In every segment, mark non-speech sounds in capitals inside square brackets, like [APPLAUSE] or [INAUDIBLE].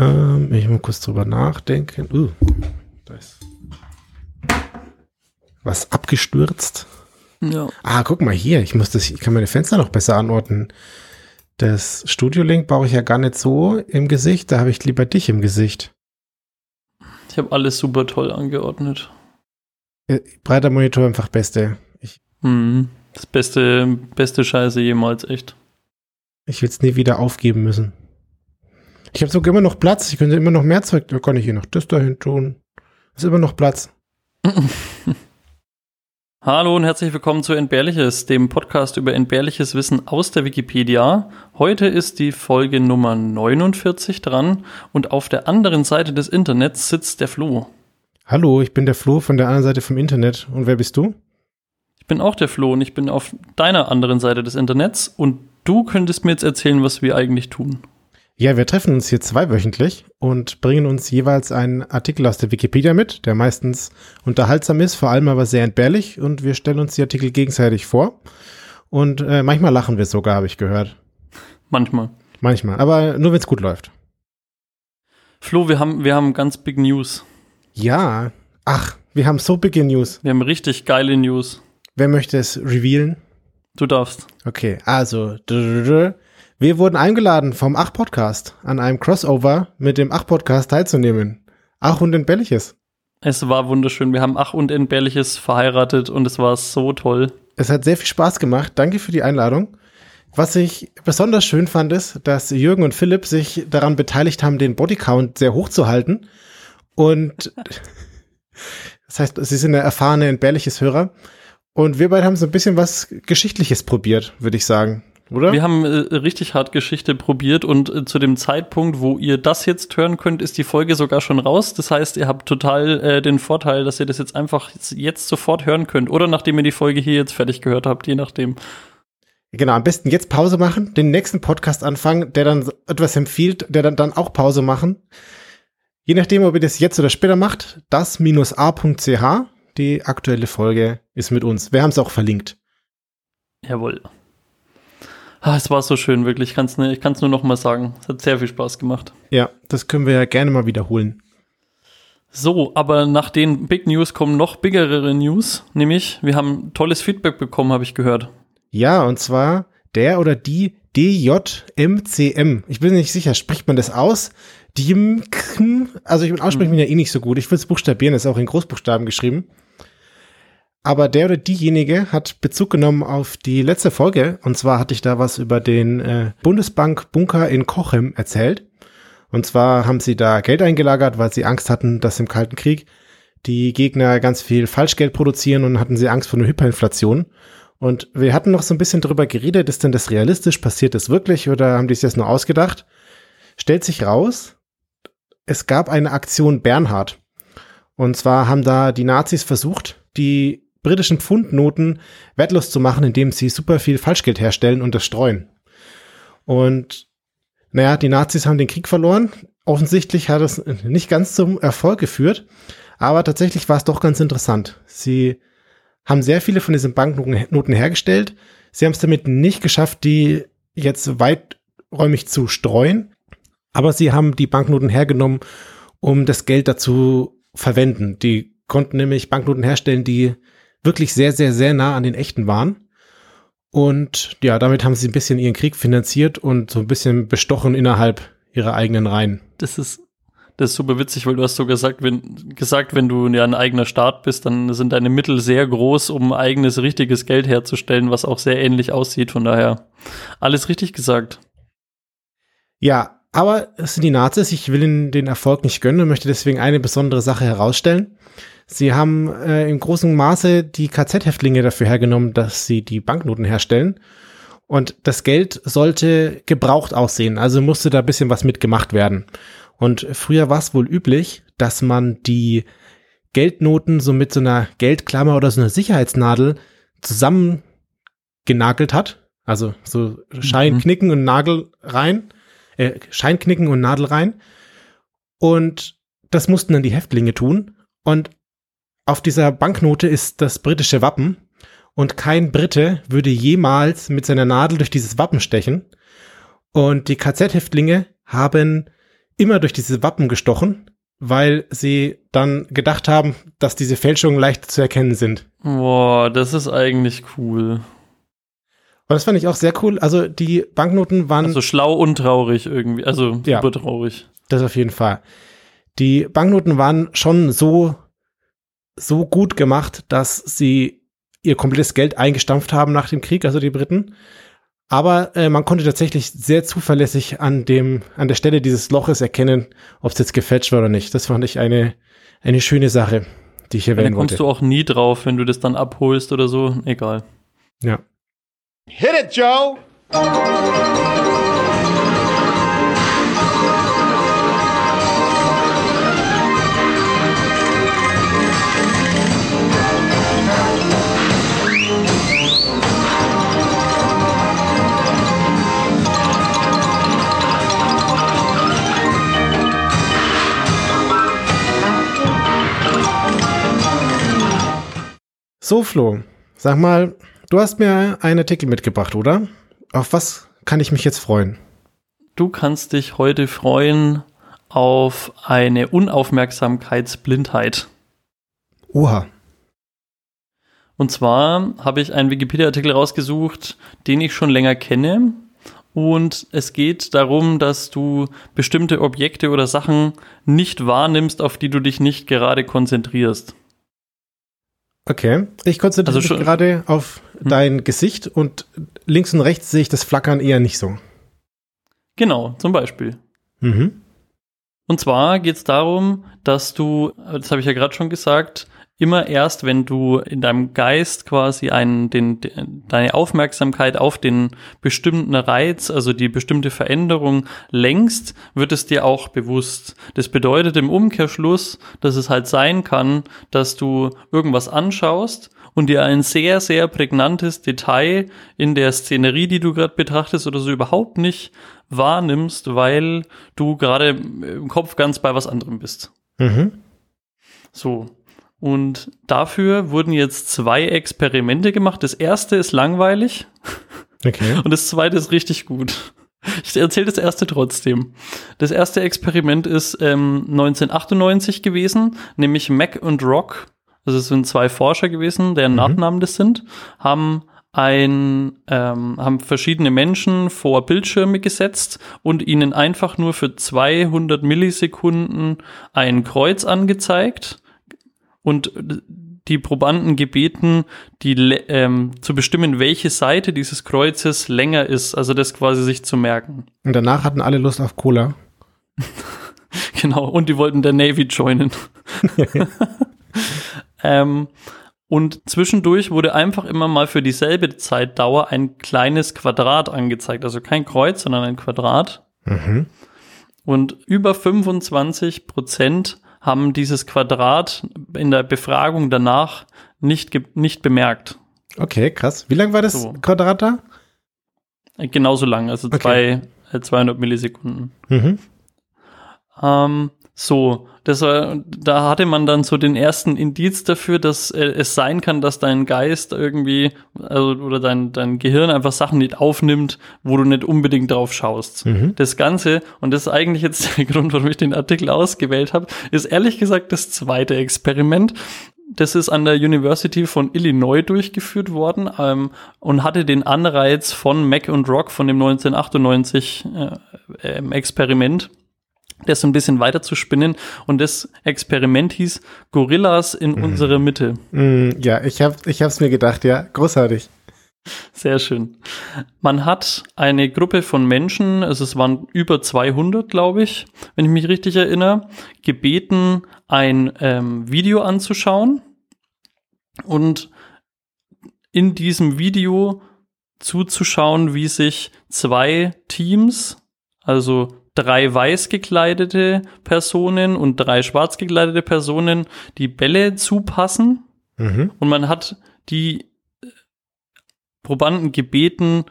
Ähm, ich muss kurz drüber nachdenken. Uh, da ist was abgestürzt. Ja. Ah, guck mal hier. Ich muss das, ich kann meine Fenster noch besser anordnen. Das Studio-Link brauche ich ja gar nicht so im Gesicht. Da habe ich lieber dich im Gesicht. Ich habe alles super toll angeordnet. Äh, breiter Monitor einfach beste. Ich, Mhm. Das beste, beste Scheiße jemals, echt. ich will es nie wieder aufgeben müssen. Ich habe sogar immer noch Platz. Ich könnte immer noch mehr Zeug. Da kann ich hier noch das dahin tun. Ist immer noch Platz. [LAUGHS] Hallo und herzlich willkommen zu Entbehrliches, dem Podcast über entbehrliches Wissen aus der Wikipedia. Heute ist die Folge Nummer 49 dran und auf der anderen Seite des Internets sitzt der Flo. Hallo, ich bin der Flo von der anderen Seite vom Internet. Und wer bist du? Ich bin auch der Flo und ich bin auf deiner anderen Seite des Internets und du könntest mir jetzt erzählen, was wir eigentlich tun. Ja, wir treffen uns hier zweiwöchentlich und bringen uns jeweils einen Artikel aus der Wikipedia mit, der meistens unterhaltsam ist, vor allem aber sehr entbehrlich und wir stellen uns die Artikel gegenseitig vor. Und äh, manchmal lachen wir sogar, habe ich gehört. Manchmal. Manchmal, aber nur wenn es gut läuft. Flo, wir haben, wir haben ganz big News. Ja, ach, wir haben so big News. Wir haben richtig geile News. Wer möchte es revealen? Du darfst. Okay, also, wir wurden eingeladen vom Ach-Podcast an einem Crossover mit dem Ach-Podcast teilzunehmen. Ach und entbehrliches. Es war wunderschön. Wir haben Ach und Entbehrliches verheiratet und es war so toll. Es hat sehr viel Spaß gemacht. Danke für die Einladung. Was ich besonders schön fand, ist, dass Jürgen und Philipp sich daran beteiligt haben, den Bodycount sehr hoch zu halten. Und [LAUGHS] das heißt, sie sind eine erfahrene, entbehrliches Hörer. Und wir beide haben so ein bisschen was Geschichtliches probiert, würde ich sagen. Oder? Wir haben äh, richtig hart Geschichte probiert und äh, zu dem Zeitpunkt, wo ihr das jetzt hören könnt, ist die Folge sogar schon raus. Das heißt, ihr habt total äh, den Vorteil, dass ihr das jetzt einfach jetzt, jetzt sofort hören könnt oder nachdem ihr die Folge hier jetzt fertig gehört habt, je nachdem. Genau, am besten jetzt Pause machen, den nächsten Podcast anfangen, der dann etwas empfiehlt, der dann, dann auch Pause machen. Je nachdem, ob ihr das jetzt oder später macht, das-a.ch, die aktuelle Folge ist mit uns. Wir haben es auch verlinkt. Jawohl. Ah, es war so schön, wirklich. Ich kann es ich kann's nur noch mal sagen. Es hat sehr viel Spaß gemacht. Ja, das können wir ja gerne mal wiederholen. So, aber nach den Big News kommen noch biggere News, nämlich wir haben tolles Feedback bekommen, habe ich gehört. Ja, und zwar der oder die DJMCM. Ich bin nicht sicher, spricht man das aus? Die, also ich bin aussprechen bin ja eh nicht so gut. Ich will es buchstabieren, ist auch in Großbuchstaben geschrieben. Aber der oder diejenige hat Bezug genommen auf die letzte Folge. Und zwar hatte ich da was über den äh, Bundesbank-Bunker in Cochem erzählt. Und zwar haben sie da Geld eingelagert, weil sie Angst hatten, dass im Kalten Krieg die Gegner ganz viel Falschgeld produzieren und hatten sie Angst vor einer Hyperinflation. Und wir hatten noch so ein bisschen drüber geredet, ist denn das realistisch? Passiert das wirklich oder haben die sich das nur ausgedacht? Stellt sich raus, es gab eine Aktion Bernhard. Und zwar haben da die Nazis versucht, die britischen Pfundnoten wertlos zu machen, indem sie super viel Falschgeld herstellen und das streuen. Und naja, die Nazis haben den Krieg verloren. Offensichtlich hat es nicht ganz zum Erfolg geführt, aber tatsächlich war es doch ganz interessant. Sie haben sehr viele von diesen Banknoten hergestellt. Sie haben es damit nicht geschafft, die jetzt weiträumig zu streuen, aber sie haben die Banknoten hergenommen, um das Geld dazu verwenden. Die konnten nämlich Banknoten herstellen, die wirklich sehr, sehr, sehr nah an den echten waren. Und ja, damit haben sie ein bisschen ihren Krieg finanziert und so ein bisschen bestochen innerhalb ihrer eigenen Reihen. Das ist, das ist super witzig, weil du hast so gesagt, wenn, gesagt, wenn du ja ein eigener Staat bist, dann sind deine Mittel sehr groß, um eigenes richtiges Geld herzustellen, was auch sehr ähnlich aussieht. Von daher alles richtig gesagt. Ja, aber es sind die Nazis. Ich will ihnen den Erfolg nicht gönnen und möchte deswegen eine besondere Sache herausstellen. Sie haben äh, im großen Maße die KZ-Häftlinge dafür hergenommen, dass sie die Banknoten herstellen. Und das Geld sollte gebraucht aussehen, also musste da ein bisschen was mitgemacht werden. Und früher war es wohl üblich, dass man die Geldnoten so mit so einer Geldklammer oder so einer Sicherheitsnadel zusammengenagelt hat. Also so Scheinknicken mhm. und Nagel rein, äh, Scheinknicken und Nadel rein. Und das mussten dann die Häftlinge tun. Und auf dieser Banknote ist das britische Wappen und kein Brite würde jemals mit seiner Nadel durch dieses Wappen stechen. Und die KZ-Häftlinge haben immer durch diese Wappen gestochen, weil sie dann gedacht haben, dass diese Fälschungen leicht zu erkennen sind. Boah, das ist eigentlich cool. Und das fand ich auch sehr cool. Also die Banknoten waren. Also schlau und traurig irgendwie. Also Ja. super traurig. Das auf jeden Fall. Die Banknoten waren schon so, so gut gemacht, dass sie ihr komplettes Geld eingestampft haben nach dem Krieg, also die Briten. Aber äh, man konnte tatsächlich sehr zuverlässig an dem, an der Stelle dieses Loches erkennen, ob es jetzt gefälscht war oder nicht. Das fand ich eine, eine schöne Sache, die ich Ja, erwähnen dann kommst wollte. du auch nie drauf, wenn du das dann abholst oder so. Egal. Ja. Hit it, Joe! So, Flo, sag mal, du hast mir einen Artikel mitgebracht, oder? Auf was kann ich mich jetzt freuen? Du kannst dich heute freuen auf eine Unaufmerksamkeitsblindheit. Oha. Und zwar habe ich einen Wikipedia-Artikel rausgesucht, den ich schon länger kenne. Und es geht darum, dass du bestimmte Objekte oder Sachen nicht wahrnimmst, auf die du dich nicht gerade konzentrierst. Okay, ich konzentriere Also mich gerade auf Hm. dein Gesicht und links und rechts sehe ich das Flackern eher nicht so. Genau, zum Beispiel. Mhm. Und zwar geht es darum, dass du, das habe ich ja gerade schon gesagt, immer erst, wenn du in deinem Geist quasi einen, den, den, deine Aufmerksamkeit auf den bestimmten Reiz, also die bestimmte Veränderung lenkst, wird es dir auch bewusst. Das bedeutet im Umkehrschluss, dass es halt sein kann, dass du irgendwas anschaust und dir ein sehr, sehr prägnantes Detail in der Szenerie, die du gerade betrachtest oder so überhaupt nicht wahrnimmst, weil du gerade im Kopf ganz bei was anderem bist. Mhm. So. Und dafür wurden jetzt zwei Experimente gemacht. Das erste ist langweilig Okay. und das zweite ist richtig gut. Ich erzähle das erste trotzdem. Das erste Experiment ist ähm, 1998 gewesen, nämlich Mac und Rock. Also es sind zwei Forscher gewesen, deren Nachnamen das sind, haben ein, ähm, haben verschiedene Menschen vor Bildschirme gesetzt und ihnen einfach nur für 200 Millisekunden ein Kreuz angezeigt und die Probanden gebeten, die ähm, zu bestimmen, welche Seite dieses Kreuzes länger ist, also das quasi sich zu merken. Und danach hatten alle Lust auf Cola. [LAUGHS] Genau, und die wollten der Navy joinen. [LAUGHS] ähm, und zwischendurch wurde einfach immer mal für dieselbe Zeitdauer ein kleines Quadrat angezeigt. Also kein Kreuz, sondern ein Quadrat. Mhm. Und über 25 Prozent haben dieses Quadrat in der Befragung danach nicht, nicht bemerkt. Okay, krass. Wie lang war das So. Quadrat da? Äh, Genauso lang, also Okay. zwei, äh, 200 Millisekunden. Mhm. Ähm, so, das war, da hatte man dann so den ersten Indiz dafür, dass äh, es sein kann, dass dein Geist irgendwie also, oder dein, dein Gehirn einfach Sachen nicht aufnimmt, wo du nicht unbedingt drauf schaust. Mhm. Das Ganze, und das ist eigentlich jetzt [LAUGHS] der Grund, warum ich den Artikel ausgewählt habe, ist ehrlich gesagt das zweite Experiment. Das ist an der University von Illinois durchgeführt worden ähm, und hatte den Anreiz von Mac und Rock von dem 1998 äh, ähm, Experiment das ein bisschen weiter zu spinnen. Und das Experiment hieß Gorillas in unserer Mitte. Mm, ja, ich hab, ich hab's mir gedacht, ja. Großartig. Sehr schön. Man hat eine Gruppe von Menschen, also es waren über 200, glaube ich, wenn ich mich richtig erinnere, gebeten, ein ähm, Video anzuschauen und in diesem Video zuzuschauen, wie sich zwei Teams, also drei weiß gekleidete Personen und drei schwarz gekleidete Personen, die Bälle zupassen Mhm. und man hat die äh, Probanden gebeten,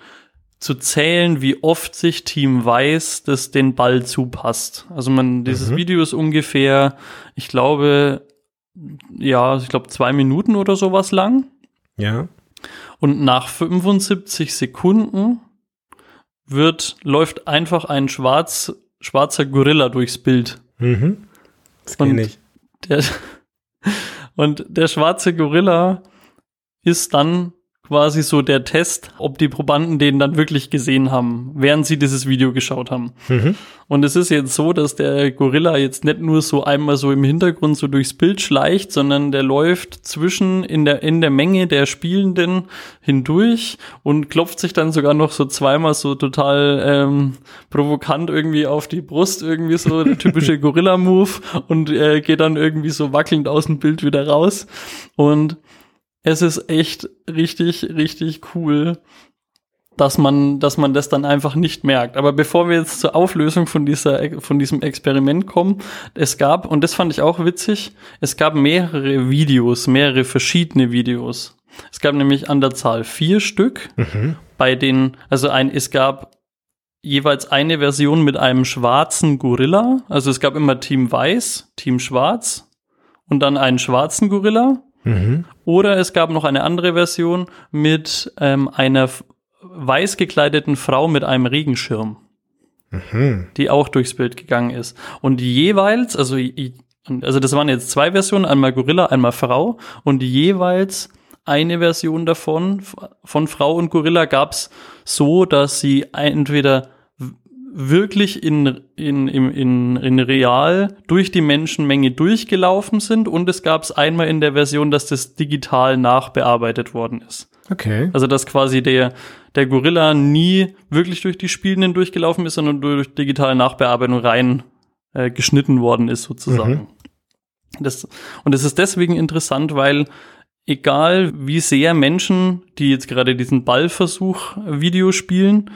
zu zählen, wie oft sich Team Weiß das den Ball zupasst. Also man, dieses Mhm. Video ist ungefähr, ich glaube, ja, ich glaube zwei Minuten oder sowas lang. Ja. Und nach 75 Sekunden wird, läuft einfach ein schwarz schwarzer Gorilla durchs Bild. Mhm. Das kenne ich. Der, [LAUGHS] und der schwarze Gorilla ist dann quasi so der Test, ob die Probanden den dann wirklich gesehen haben, während sie dieses Video geschaut haben. Mhm. Und es ist jetzt so, dass der Gorilla jetzt nicht nur so einmal so im Hintergrund so durchs Bild schleicht, sondern der läuft zwischen in der, in der Menge der Spielenden hindurch und klopft sich dann sogar noch so zweimal so total ähm, provokant irgendwie auf die Brust, irgendwie so der [LAUGHS] typische Gorilla-Move und äh, geht dann irgendwie so wackelnd aus dem Bild wieder raus. Und es ist echt richtig, richtig cool, dass man, dass man das dann einfach nicht merkt. Aber bevor wir jetzt zur Auflösung von dieser, von diesem Experiment kommen, es gab, und das fand ich auch witzig, es gab mehrere Videos, mehrere verschiedene Videos. Es gab nämlich an der Zahl vier Stück, Mhm. bei denen, also ein, es gab jeweils eine Version mit einem schwarzen Gorilla. Also es gab immer Team Weiß, Team Schwarz und dann einen schwarzen Gorilla. Mhm. Oder es gab noch eine andere Version mit ähm, einer weiß gekleideten Frau mit einem Regenschirm, Mhm. die auch durchs Bild gegangen ist. Und jeweils, also, also das waren jetzt zwei Versionen, einmal Gorilla, einmal Frau. Und jeweils eine Version davon, von Frau und Gorilla, gab's so, dass sie entweder wirklich in, in, in, in, in real durch die Menschenmenge durchgelaufen sind und es gab es einmal in der Version, dass das digital nachbearbeitet worden ist. Okay. Also dass quasi der, der Gorilla nie wirklich durch die Spielenden durchgelaufen ist, sondern durch digitale Nachbearbeitung rein äh, geschnitten worden ist sozusagen. Das, und es ist deswegen interessant, weil egal wie sehr Menschen, die jetzt gerade diesen Ballversuch Video spielen,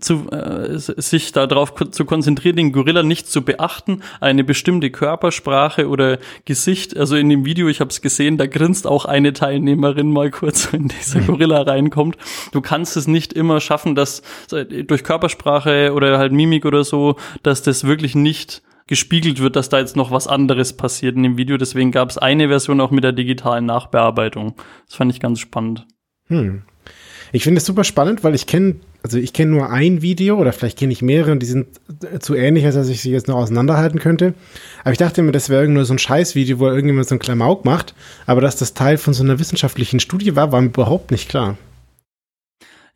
zu, äh, sich darauf ko- zu konzentrieren, den Gorilla nicht zu beachten, eine bestimmte Körpersprache oder Gesicht, also in dem Video, ich habe es gesehen, da grinst auch eine Teilnehmerin mal kurz, [LAUGHS] wenn dieser Gorilla reinkommt. Du kannst es nicht immer schaffen, dass äh, durch Körpersprache oder halt Mimik oder so, dass das wirklich nicht gespiegelt wird, dass da jetzt noch was anderes passiert in dem Video. Deswegen gab es eine Version auch mit der digitalen Nachbearbeitung. Das fand ich ganz spannend. Hm. Ich finde es super spannend, weil ich kenne, also ich kenne nur ein Video oder vielleicht kenne ich mehrere und die sind äh, zu ähnlich, als dass ich sie jetzt noch auseinanderhalten könnte. Aber ich dachte immer, das wäre irgend nur so ein Scheißvideo, wo irgendjemand so ein Klamauk macht. Aber dass das Teil von so einer wissenschaftlichen Studie war, war mir überhaupt nicht klar.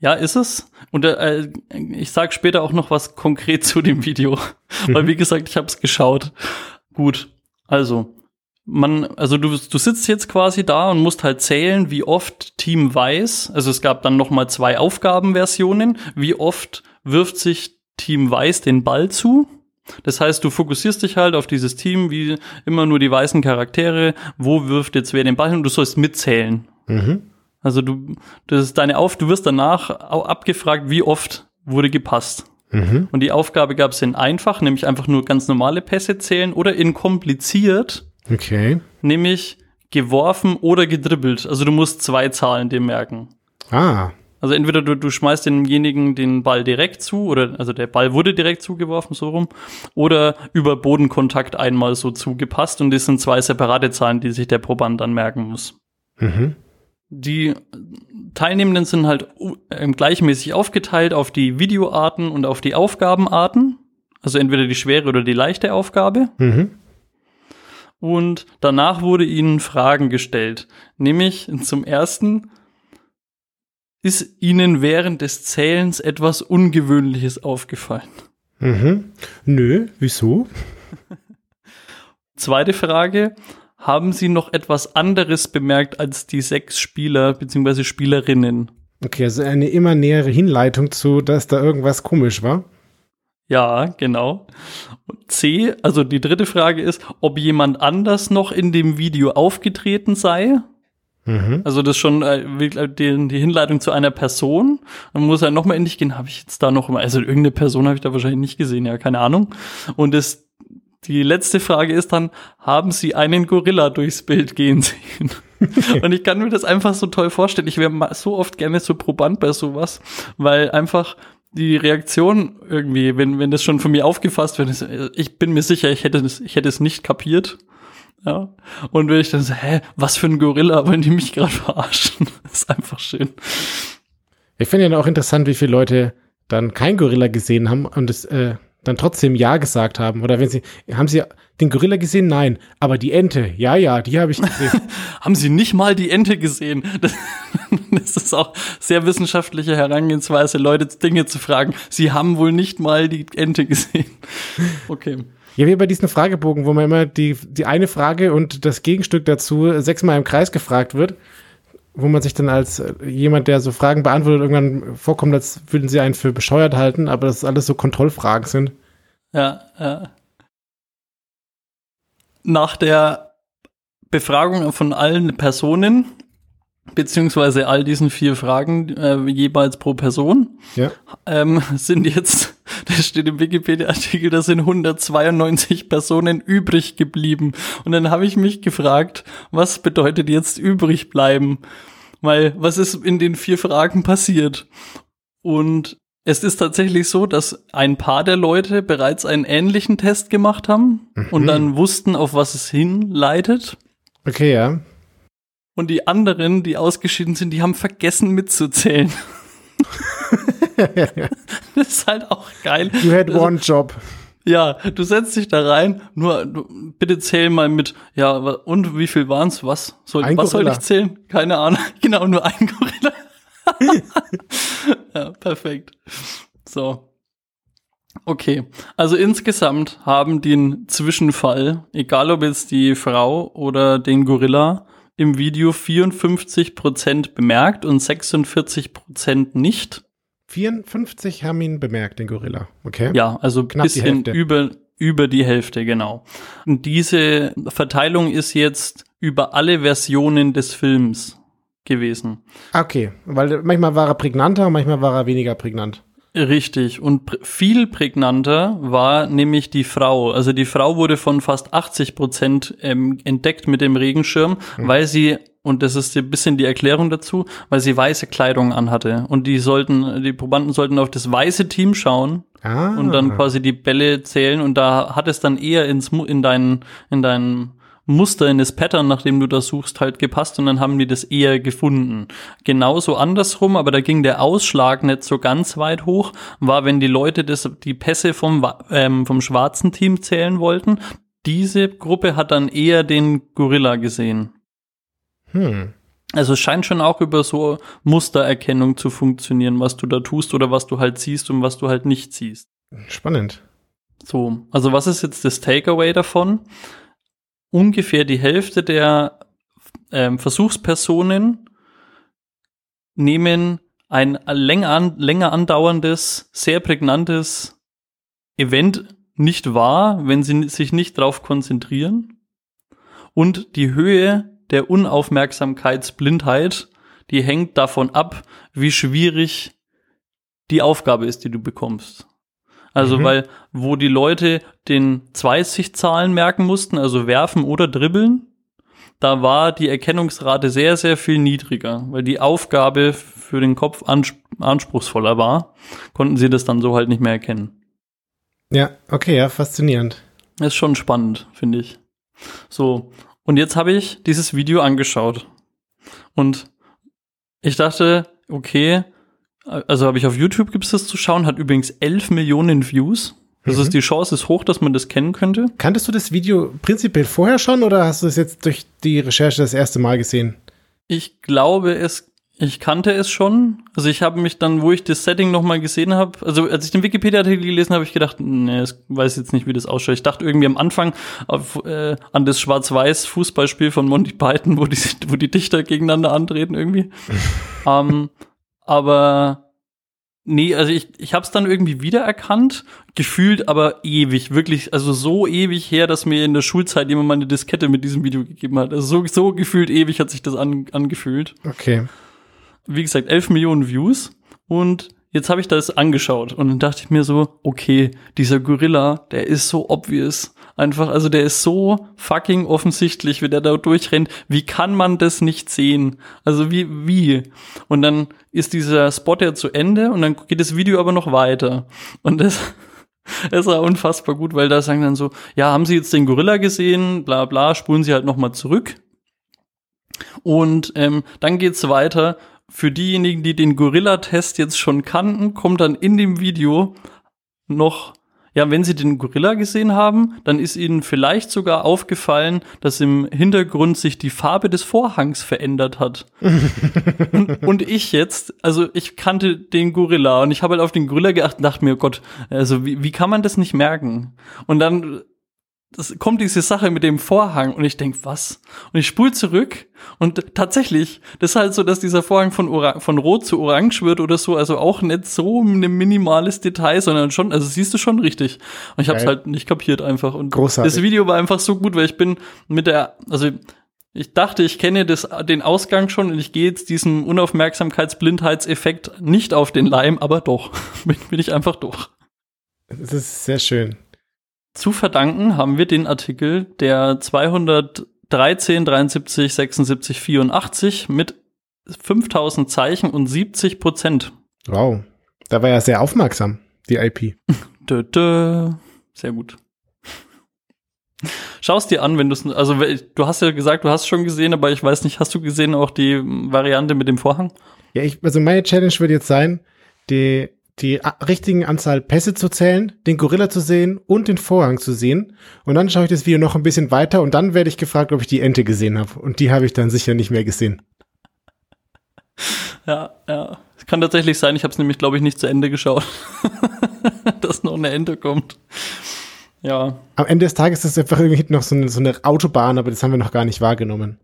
Ja, ist es. Und äh, ich sag später auch noch was konkret [LAUGHS] zu dem Video, weil wie gesagt, ich habe es geschaut. Gut, also man, also du, du sitzt jetzt quasi da und musst halt zählen, wie oft Team Weiß, also es gab dann noch mal zwei Aufgabenversionen, wie oft wirft sich Team Weiß den Ball zu. Das heißt, du fokussierst dich halt auf dieses Team, wie immer nur die weißen Charaktere, wo wirft jetzt wer den Ball hin und du sollst mitzählen. Mhm. Also du, das ist deine Auf, du wirst danach abgefragt, wie oft wurde gepasst. Mhm. Und die Aufgabe gab es in einfach, nämlich einfach nur ganz normale Pässe zählen, oder in kompliziert, Okay. nämlich geworfen oder gedribbelt. Also du musst zwei Zahlen dem merken. Ah. Also entweder du, du schmeißt demjenigen den Ball direkt zu, oder also der Ball wurde direkt zugeworfen, so rum, oder über Bodenkontakt einmal so zugepasst und das sind zwei separate Zahlen, die sich der Proband dann merken muss. Mhm. Die Teilnehmenden sind halt ähm, gleichmäßig aufgeteilt auf die Videoarten und auf die Aufgabenarten. Also entweder die schwere oder die leichte Aufgabe. Mhm. Und danach wurde ihnen Fragen gestellt. Nämlich zum ersten, ist ihnen während des Zählens etwas Ungewöhnliches aufgefallen? Mhm. Nö, wieso? [LAUGHS] Zweite Frage, haben sie noch etwas anderes bemerkt als die sechs Spieler bzw. Spielerinnen? Okay, also eine immer nähere Hinleitung zu, dass da irgendwas komisch war. Ja, genau. C, also die dritte Frage ist, ob jemand anders noch in dem Video aufgetreten sei. Mhm. Also das schon äh, wirklich die, die Hinleitung zu einer Person. Man muss ja nochmal in dich gehen, habe ich jetzt da noch mal, also irgendeine Person habe ich da wahrscheinlich nicht gesehen, ja, keine Ahnung. Und das, die letzte Frage ist dann, haben Sie einen Gorilla durchs Bild gehen sehen? [LAUGHS] Und ich kann mir das einfach so toll vorstellen. Ich wäre so oft gerne so Proband bei sowas, weil einfach die Reaktion irgendwie, wenn, wenn das schon von mir aufgefasst wird, äh, ich bin mir sicher, ich hätte es, ich hätte es nicht kapiert. Ja. Und wenn ich dann so, hä, was für ein Gorilla, wollen die mich gerade [LAUGHS] verarschen? Ist einfach schön. Ich finde ja auch interessant, wie viele Leute dann kein Gorilla gesehen haben und es äh, dann trotzdem Ja gesagt haben. Oder wenn sie, haben sie den Gorilla gesehen? Nein. Aber die Ente, ja, ja, die habe ich gesehen. [LAUGHS] haben Sie nicht mal die Ente gesehen? Das, [LAUGHS] das ist auch sehr wissenschaftliche Herangehensweise, Leute Dinge zu fragen. Sie haben wohl nicht mal die Ente gesehen. Okay. Ja, wie bei diesem Fragebogen, wo man immer die, die eine Frage und das Gegenstück dazu sechsmal im Kreis gefragt wird, wo man sich dann als äh, jemand, der so Fragen beantwortet, irgendwann vorkommt, als würden sie einen für bescheuert halten, aber das alles so Kontrollfragen sind. Ja, ja. Nach der Befragung von allen Personen, beziehungsweise all diesen vier Fragen äh, jeweils pro Person, Ja. ähm, sind jetzt, das steht im Wikipedia-Artikel, da sind 192 Personen übrig geblieben. Und dann habe ich mich gefragt, was bedeutet jetzt übrig bleiben? Weil, was ist in den vier Fragen passiert? Und es ist tatsächlich so, dass ein paar der Leute bereits einen ähnlichen Test gemacht haben und dann wussten, auf was es hinleitet. Okay, ja. Und die anderen, die ausgeschieden sind, die haben vergessen mitzuzählen. [LAUGHS] [LAUGHS] das ist halt auch geil. You had Also, one job. Ja, du setzt dich da rein, nur du, bitte zähl mal mit, ja, und wie viel waren's? Was soll, Ein was soll ich zählen? Keine Ahnung. [LAUGHS] Genau, nur ein Gorilla. [LAUGHS] ja, perfekt. So. Okay, also insgesamt haben den Zwischenfall, egal ob jetzt die Frau oder den Gorilla, im Video 54% bemerkt und 46% nicht. 54 haben ihn bemerkt, den Gorilla. Okay. Ja, also Knapp die bisschen Hälfte. über über die Hälfte, genau. Und diese Verteilung ist jetzt über alle Versionen des Films gewesen. Okay, weil manchmal war er prägnanter manchmal war er weniger prägnant. Richtig. Und pr viel prägnanter war nämlich die Frau. Also die Frau wurde von fast 80 Prozent ähm, entdeckt mit dem Regenschirm, weil sie, und das ist ein bisschen die Erklärung dazu, weil sie weiße Kleidung anhatte. Und die sollten, die Probanden sollten auf das weiße Team schauen Ah. und dann quasi die Bälle zählen und da hat es dann eher ins in dein in dein Muster in das Pattern, nach dem du das suchst, halt gepasst und dann haben die das eher gefunden. Genauso andersrum, aber da ging der Ausschlag nicht so ganz weit hoch, war, wenn die Leute das, die Pässe vom, ähm, vom schwarzen Team zählen wollten. Diese Gruppe hat dann eher den Gorilla gesehen. Hm. Also es scheint schon auch über so Mustererkennung zu funktionieren, was du da tust oder was du halt siehst und was du halt nicht siehst. Spannend. So, also was ist jetzt das Takeaway davon? Ungefähr die Hälfte der ähm, Versuchspersonen nehmen ein länger, an, länger andauerndes, sehr prägnantes Event nicht wahr, wenn sie sich nicht darauf konzentrieren. Und die Höhe der Unaufmerksamkeitsblindheit, die hängt davon ab, wie schwierig die Aufgabe ist, die du bekommst. Also, Mhm. weil, wo die Leute den Zweissichtzahlen merken mussten, also werfen oder dribbeln, da war die Erkennungsrate sehr, sehr viel niedriger, weil die Aufgabe für den Kopf ans anspruchsvoller war, konnten sie das dann so halt nicht mehr erkennen. Ja, okay, ja, faszinierend. Das ist schon spannend, finde ich. So, und jetzt habe ich dieses Video angeschaut. Und ich dachte, okay, also habe ich auf YouTube gibt es das zu schauen, hat übrigens 11 Millionen Views. Das Mhm. ist die Chance ist hoch, dass man das kennen könnte. Kanntest du das Video prinzipiell vorher schon oder hast du es jetzt durch die Recherche das erste Mal gesehen? Ich glaube, es ich kannte es schon. Also ich habe mich dann, wo ich das Setting nochmal gesehen habe, also als ich den Wikipedia-Artikel gelesen habe, habe ich gedacht, nee, ich weiß jetzt nicht, wie das ausschaut. Ich dachte irgendwie am Anfang auf, äh, an das Schwarz-Weiß-Fußballspiel von Monty Python, wo die, wo die Dichter gegeneinander antreten irgendwie. [LAUGHS] ähm, aber nee, also ich, ich habe es dann irgendwie wiedererkannt, gefühlt aber ewig, wirklich, also so ewig her, dass mir in der Schulzeit jemand mal eine Diskette mit diesem Video gegeben hat. Also so, so gefühlt ewig hat sich das an, angefühlt Okay. Wie gesagt, 11 Millionen Views und jetzt habe ich das angeschaut und dann dachte ich mir so, okay, dieser Gorilla, der ist so obvious. Einfach, also der ist so fucking offensichtlich, wie der da durchrennt. Wie kann man das nicht sehen? Also wie, wie? Und dann ist dieser Spot ja zu Ende und dann geht das Video aber noch weiter. Und das, [LAUGHS] das war unfassbar gut, weil da sagen dann so, ja, haben Sie jetzt den Gorilla gesehen? Bla bla, spulen Sie halt noch mal zurück. Und ähm, dann geht's weiter. Für diejenigen, die den Gorilla-Test jetzt schon kannten, kommt dann in dem Video noch Ja, wenn Sie den Gorilla gesehen haben, dann ist Ihnen vielleicht sogar aufgefallen, dass im Hintergrund sich die Farbe des Vorhangs verändert hat. [LAUGHS] und, und, ich jetzt, also ich kannte den Gorilla und ich habe halt auf den Gorilla geachtet und dachte mir, oh Gott, also wie, wie kann man das nicht merken? Und dann das kommt diese Sache mit dem Vorhang und ich denk, was? Und ich spule zurück und tatsächlich, das ist halt so, dass dieser Vorhang von, Ora von rot zu orange wird oder so, also auch nicht so ein minimales Detail, sondern schon, also siehst du schon richtig. Und ich habe es halt nicht kapiert einfach. Und Großartig. das Video war einfach so gut, weil ich bin mit der, also ich dachte, ich kenne das, den Ausgang schon und ich gehe jetzt diesem Unaufmerksamkeitsblindheitseffekt nicht auf den Leim, aber doch, [LAUGHS] bin, bin ich einfach durch. Das ist sehr schön. Zu verdanken haben wir den Artikel der 213, 73, 76, 84 mit 5000 Zeichen und 70 Prozent. Wow. Da war ja sehr aufmerksam, die IP. [LAUGHS] dö, dö. Sehr gut. Schau es dir an, wenn du es, also du hast ja gesagt, du hast schon gesehen, aber ich weiß nicht, hast du gesehen auch die Variante mit dem Vorhang? Ja, ich, also meine Challenge wird jetzt sein, die die richtigen Anzahl Pässe zu zählen, den Gorilla zu sehen und den Vorhang zu sehen. Und dann schaue ich das Video noch ein bisschen weiter und dann werde ich gefragt, ob ich die Ente gesehen habe. Und die habe ich dann sicher nicht mehr gesehen. Ja, ja. Es kann tatsächlich sein, ich habe es nämlich, glaube ich, nicht zu Ende geschaut, [LAUGHS] dass noch eine Ente kommt. Ja. Am Ende des Tages ist es einfach irgendwie noch so eine, so eine Autobahn, aber das haben wir noch gar nicht wahrgenommen.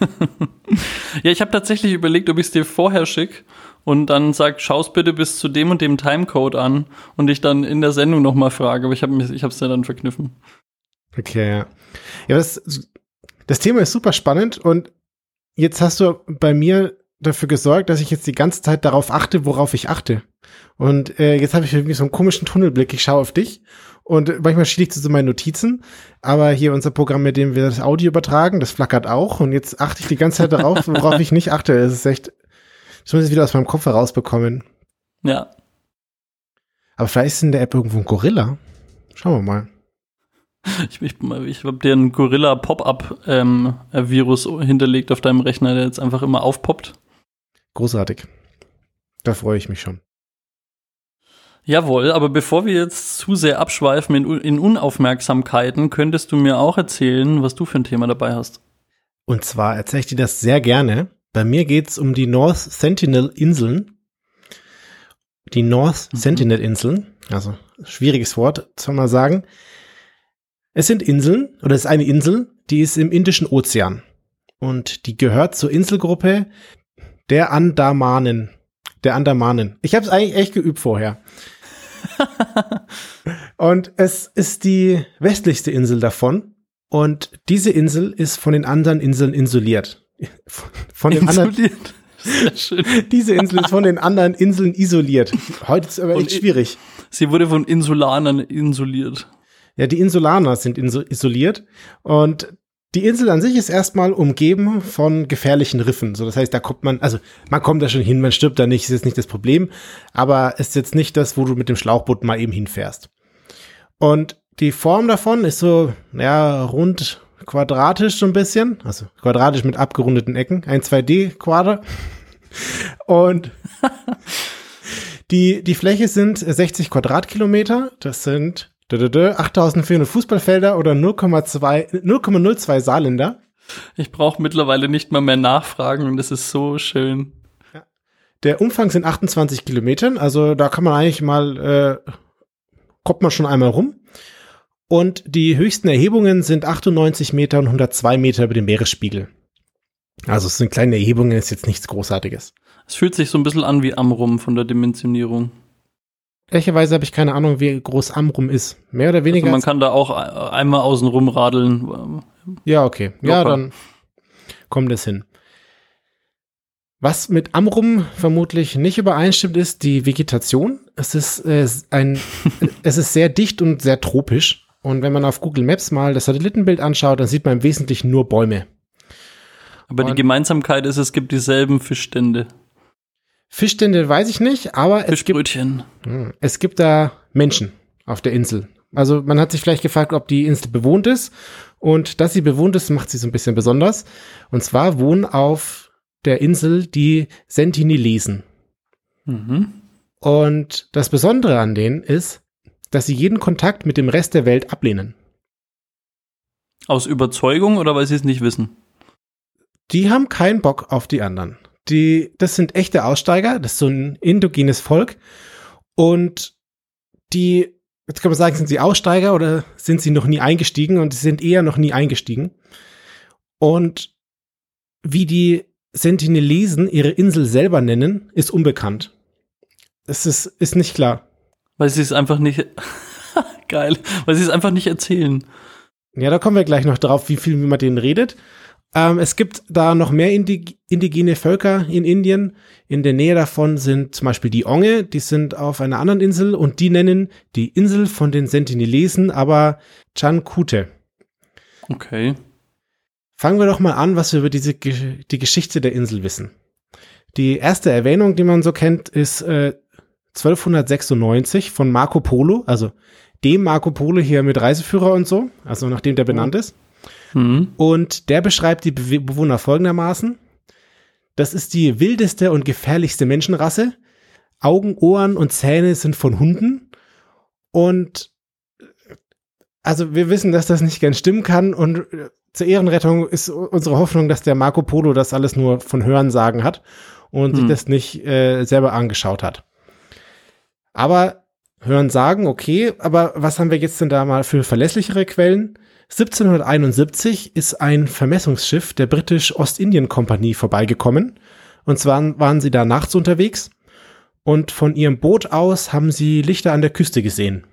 [LAUGHS] ja, ich habe tatsächlich überlegt, ob ich es dir vorher schicke und dann sagt, schaust bitte bis zu dem und dem Timecode an und ich dann in der Sendung nochmal frage, aber ich habe ich hab's ja dann verkniffen. Okay, ja. Ja, das, das Thema ist super spannend und jetzt hast du bei mir dafür gesorgt, dass ich jetzt die ganze Zeit darauf achte, worauf ich achte. Und äh, jetzt habe ich irgendwie so einen komischen Tunnelblick. Ich schaue auf dich und manchmal schiebe ich zu so meine Notizen, aber hier unser Programm, mit dem wir das Audio übertragen, das flackert auch und jetzt achte ich die ganze Zeit darauf, worauf ich nicht achte. Es ist echt ich muss es wieder aus meinem Kopf herausbekommen. Ja. Aber vielleicht ist in der App irgendwo ein Gorilla. Schauen wir mal. [LAUGHS] Ich, ich, ich habe dir einen Gorilla-Pop-Up-Virus ähm, hinterlegt auf deinem Rechner, der jetzt einfach immer aufpoppt. Großartig. Da freue ich mich schon. Jawohl, aber bevor wir jetzt zu sehr abschweifen in, in Unaufmerksamkeiten, könntest du mir auch erzählen, was du für ein Thema dabei hast. Und zwar erzähle ich dir das sehr gerne. Bei mir geht es um die North Sentinel Inseln. Die North mhm. Sentinel Inseln, also schwieriges Wort, soll man sagen. Es sind Inseln, oder es ist eine Insel, die ist im Indischen Ozean. Und die gehört zur Inselgruppe der Andamanen. Der Andamanen. Ich habe es eigentlich echt geübt vorher. [LAUGHS] und es ist die westlichste Insel davon. Und diese Insel ist von den anderen Inseln isoliert von den Isoliert. anderen. Sehr schön. [LAUGHS] Diese Insel ist von den anderen Inseln isoliert. Heute ist es aber echt schwierig. Sie wurde von Insulanern isoliert. Ja, die Insulaner sind isoliert und die Insel an sich ist erstmal umgeben von gefährlichen Riffen. So, das heißt, da kommt man, also man kommt da schon hin, man stirbt da nicht, ist jetzt nicht das Problem, aber ist jetzt nicht das, wo du mit dem Schlauchboot mal eben hinfährst. Und die Form davon ist so, ja, rund quadratisch so ein bisschen, also quadratisch mit abgerundeten Ecken, ein 2D-Quader. Und [LAUGHS] die, die Fläche sind 60 Quadratkilometer, das sind 8400 Fußballfelder oder 0,02 Saarländer. Ich brauche mittlerweile nicht mal mehr nachfragen und das ist so schön. Der Umfang sind 28 Kilometern, also da kann man eigentlich mal, äh, kommt man schon einmal rum. Und die höchsten Erhebungen sind 98 Meter und 102 Meter über dem Meeresspiegel. Also es sind kleine Erhebungen, ist jetzt nichts Großartiges. Es fühlt sich so ein bisschen an wie Amrum von der Dimensionierung. Ehrlicherweise habe ich keine Ahnung, wie groß Amrum ist. Mehr oder weniger. Also man kann da auch einmal außen rum radeln. Ja, okay. Locker. Ja, dann kommt es hin. Was mit Amrum vermutlich nicht übereinstimmt, ist die Vegetation. Es ist, äh, ein, [LAUGHS] es ist sehr dicht und sehr tropisch. Und wenn man auf Google Maps mal das Satellitenbild anschaut, dann sieht man im Wesentlichen nur Bäume. Aber Und die Gemeinsamkeit ist, es gibt dieselben Fischstände. Fischstände weiß ich nicht, aber es gibt, hm, es gibt da Menschen auf der Insel. Also man hat sich vielleicht gefragt, ob die Insel bewohnt ist. Und dass sie bewohnt ist, macht sie so ein bisschen besonders. Und zwar wohnen auf der Insel die Sentinelesen. Mhm. Und das Besondere an denen ist, dass sie jeden Kontakt mit dem Rest der Welt ablehnen. Aus Überzeugung oder weil sie es nicht wissen? Die haben keinen Bock auf die anderen. Die, das sind echte Aussteiger, das ist so ein indogenes Volk. Und die, jetzt kann man sagen, sind sie Aussteiger oder sind sie noch nie eingestiegen? Und sie sind eher noch nie eingestiegen. Und wie die Sentinelesen ihre Insel selber nennen, ist unbekannt. Es ist, ist nicht klar. Weil sie es einfach nicht. [LAUGHS] Geil. Weil sie es einfach nicht erzählen. Ja, da kommen wir gleich noch drauf, wie viel wie man denen redet. Ähm, es gibt da noch mehr Indi indigene Völker in Indien. In der Nähe davon sind zum Beispiel die Onge, die sind auf einer anderen Insel und die nennen die Insel von den Sentinelesen aber Chankute. Okay. Fangen wir doch mal an, was wir über diese die Geschichte der Insel wissen. Die erste Erwähnung, die man so kennt, ist äh, 1296 von Marco Polo, also dem Marco Polo hier mit Reiseführer und so, also nachdem der benannt ist. Mhm. Und der beschreibt die Be Bewohner folgendermaßen. Das ist die wildeste und gefährlichste Menschenrasse. Augen, Ohren und Zähne sind von Hunden. Und also wir wissen, dass das nicht ganz stimmen kann. Und zur Ehrenrettung ist unsere Hoffnung, dass der Marco Polo das alles nur von Hörensagen hat und mhm. sich das nicht äh, selber angeschaut hat. Aber Hören sagen, okay, aber was haben wir jetzt denn da mal für verlässlichere Quellen? 1771 ist ein Vermessungsschiff der British Ostindien Company vorbeigekommen. Und zwar waren sie da nachts unterwegs. Und von ihrem Boot aus haben sie Lichter an der Küste gesehen.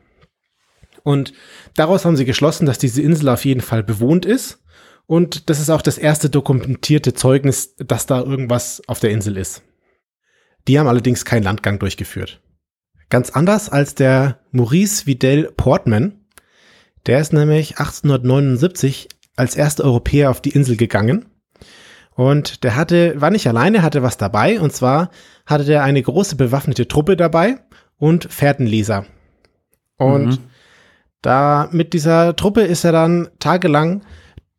Und daraus haben sie geschlossen, dass diese Insel auf jeden Fall bewohnt ist. Und das ist auch das erste dokumentierte Zeugnis, dass da irgendwas auf der Insel ist. Die haben allerdings keinen Landgang durchgeführt. Ganz anders als der Maurice Vidal Portman. Der ist nämlich 1879 als erster Europäer auf die Insel gegangen. Und der hatte, war nicht alleine, hatte was dabei. Und zwar hatte der eine große bewaffnete Truppe dabei und Fährtenleser. Und mhm. da mit dieser Truppe ist er dann tagelang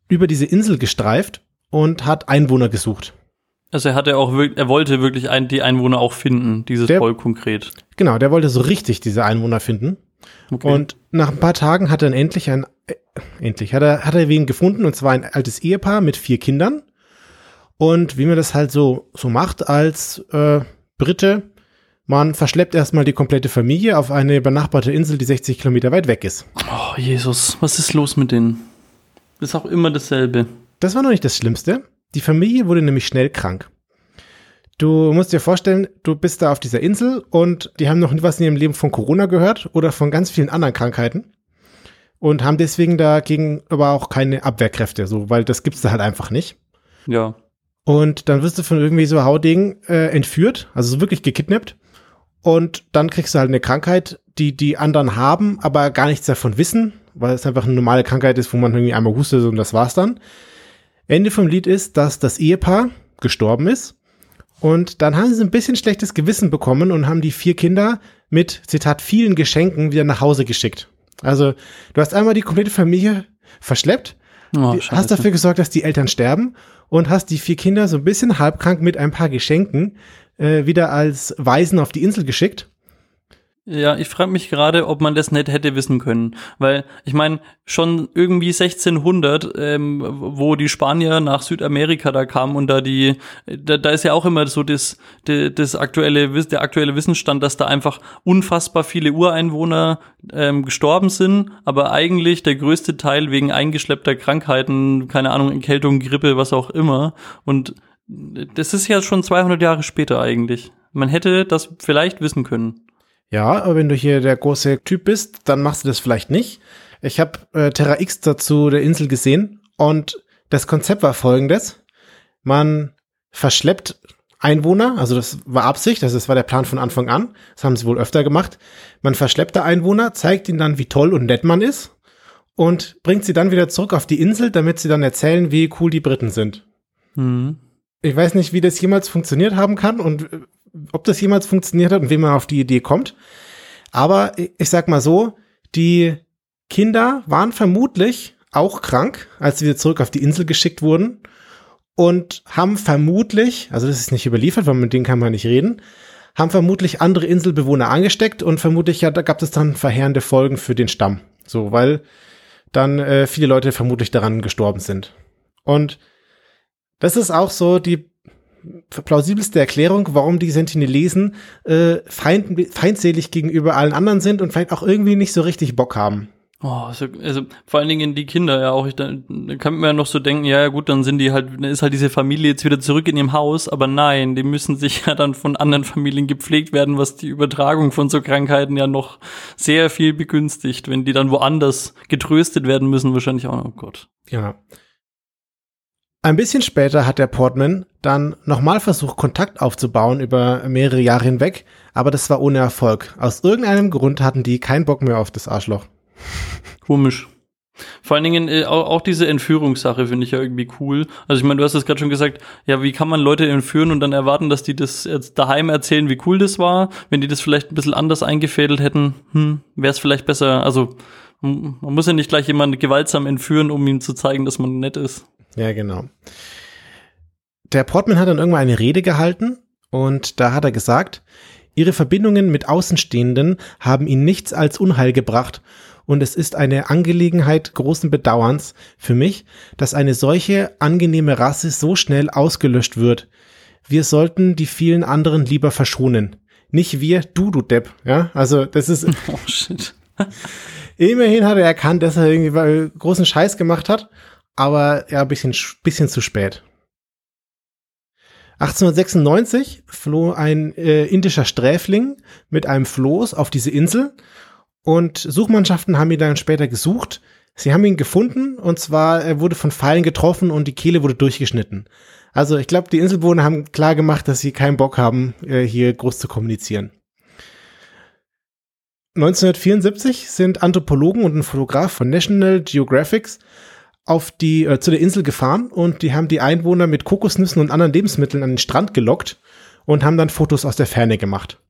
über diese Insel gestreift und hat Einwohner gesucht. Also er hatte auch er wollte wirklich ein, die Einwohner auch finden, dieses der, Volk konkret. Genau, der wollte so richtig diese Einwohner finden. Okay. Und nach ein paar Tagen hat er dann endlich ein, äh, endlich, hat er, hat er wen gefunden, und zwar ein altes Ehepaar mit vier Kindern. Und wie man das halt so, so macht als äh, Brite, man verschleppt erstmal die komplette Familie auf eine benachbarte Insel, die 60 Kilometer weit weg ist. Oh, Jesus, was ist los mit denen? Ist auch immer dasselbe. Das war noch nicht das Schlimmste. Die Familie wurde nämlich schnell krank. Du musst dir vorstellen, du bist da auf dieser Insel und die haben noch nie was in ihrem Leben von Corona gehört oder von ganz vielen anderen Krankheiten und haben deswegen dagegen aber auch keine Abwehrkräfte, so, weil das gibt's da halt einfach nicht. Ja. Und dann wirst du von irgendwie so Haudegen äh, entführt, also so wirklich gekidnappt. Und dann kriegst du halt eine Krankheit, die die anderen haben, aber gar nichts davon wissen, weil es einfach eine normale Krankheit ist, wo man irgendwie einmal hustet und das war's dann. Ende vom Lied ist, dass das Ehepaar gestorben ist und dann haben sie ein bisschen schlechtes Gewissen bekommen und haben die vier Kinder mit, Zitat, vielen Geschenken wieder nach Hause geschickt. Also, du hast einmal die komplette Familie verschleppt, oh, hast dafür gesorgt, dass die Eltern sterben und hast die vier Kinder so ein bisschen halbkrank mit ein paar Geschenken äh, wieder als Waisen auf die Insel geschickt. Ja, ich frage mich gerade, ob man das nicht hätte wissen können, weil ich meine schon irgendwie 1600, ähm, wo die Spanier nach Südamerika da kamen und da die, da, da ist ja auch immer so das, das, das aktuelle, der aktuelle Wissensstand, dass da einfach unfassbar viele Ureinwohner ähm, gestorben sind, aber eigentlich der größte Teil wegen eingeschleppter Krankheiten, keine Ahnung, Entkältung, Grippe, was auch immer und das ist ja schon 200 Jahre später eigentlich. Man hätte das vielleicht wissen können. Ja, aber wenn du hier der große Typ bist, dann machst du das vielleicht nicht. Ich habe äh, Terra X dazu der Insel gesehen und das Konzept war folgendes. Man verschleppt Einwohner, also das war Absicht, also das war der Plan von Anfang an, das haben sie wohl öfter gemacht. Man verschleppt da Einwohner, zeigt ihnen dann, wie toll und nett man ist und bringt sie dann wieder zurück auf die Insel, damit sie dann erzählen, wie cool die Briten sind. Mhm. Ich weiß nicht, wie das jemals funktioniert haben kann und äh, ob das jemals funktioniert hat und wie man auf die Idee kommt. Aber ich sag mal so, die Kinder waren vermutlich auch krank, als sie zurück auf die Insel geschickt wurden und haben vermutlich, also das ist nicht überliefert, weil mit denen kann man nicht reden, haben vermutlich andere Inselbewohner angesteckt und vermutlich ja, da gab es dann verheerende Folgen für den Stamm. So, weil dann äh, viele Leute vermutlich daran gestorben sind. Und das ist auch so die plausibelste Erklärung, warum die Sentinelesen äh, feind, feindselig gegenüber allen anderen sind und vielleicht auch irgendwie nicht so richtig Bock haben. Oh, also, also vor allen Dingen die Kinder ja auch. Ich, da, kann man ja noch so denken, ja, ja gut, dann sind die halt, dann ist halt diese Familie jetzt wieder zurück in ihrem Haus, aber nein, die müssen sich ja dann von anderen Familien gepflegt werden, was die Übertragung von so Krankheiten ja noch sehr viel begünstigt, wenn die dann woanders getröstet werden müssen, wahrscheinlich auch oh Gott. Ja. Ein bisschen später hat der Portman dann nochmal versucht, Kontakt aufzubauen über mehrere Jahre hinweg, aber das war ohne Erfolg. Aus irgendeinem Grund hatten die keinen Bock mehr auf das Arschloch. Komisch. Vor allen Dingen äh, auch, auch diese Entführungssache finde ich ja irgendwie cool. Also ich meine, du hast es gerade schon gesagt, ja, wie kann man Leute entführen und dann erwarten, dass die das jetzt daheim erzählen, wie cool das war? Wenn die das vielleicht ein bisschen anders eingefädelt hätten, hm, wäre es vielleicht besser. Also man muss ja nicht gleich jemanden gewaltsam entführen, um ihm zu zeigen, dass man nett ist. Ja, genau. Der Portman hat dann irgendwann eine Rede gehalten und da hat er gesagt, ihre Verbindungen mit Außenstehenden haben ihn nichts als Unheil gebracht und es ist eine Angelegenheit großen Bedauerns für mich, dass eine solche angenehme Rasse so schnell ausgelöscht wird. Wir sollten die vielen anderen lieber verschonen. Nicht wir, du, du Depp. Ja, also das ist. [LAUGHS] Oh shit. Immerhin hat er erkannt, dass er irgendwie großen Scheiß gemacht hat, aber ja, bisschen, bisschen zu spät. 1896 floh ein äh, indischer Sträfling mit einem Floß auf diese Insel und Suchmannschaften haben ihn dann später gesucht. Sie haben ihn gefunden und zwar er wurde von Pfeilen getroffen und die Kehle wurde durchgeschnitten. Also ich glaube, die Inselbewohner haben klar gemacht, dass sie keinen Bock haben, äh, hier groß zu kommunizieren. 1974 sind Anthropologen und ein Fotograf von National Geographic auf die äh, zu der Insel gefahren und die haben die Einwohner mit Kokosnüssen und anderen Lebensmitteln an den Strand gelockt und haben dann Fotos aus der Ferne gemacht.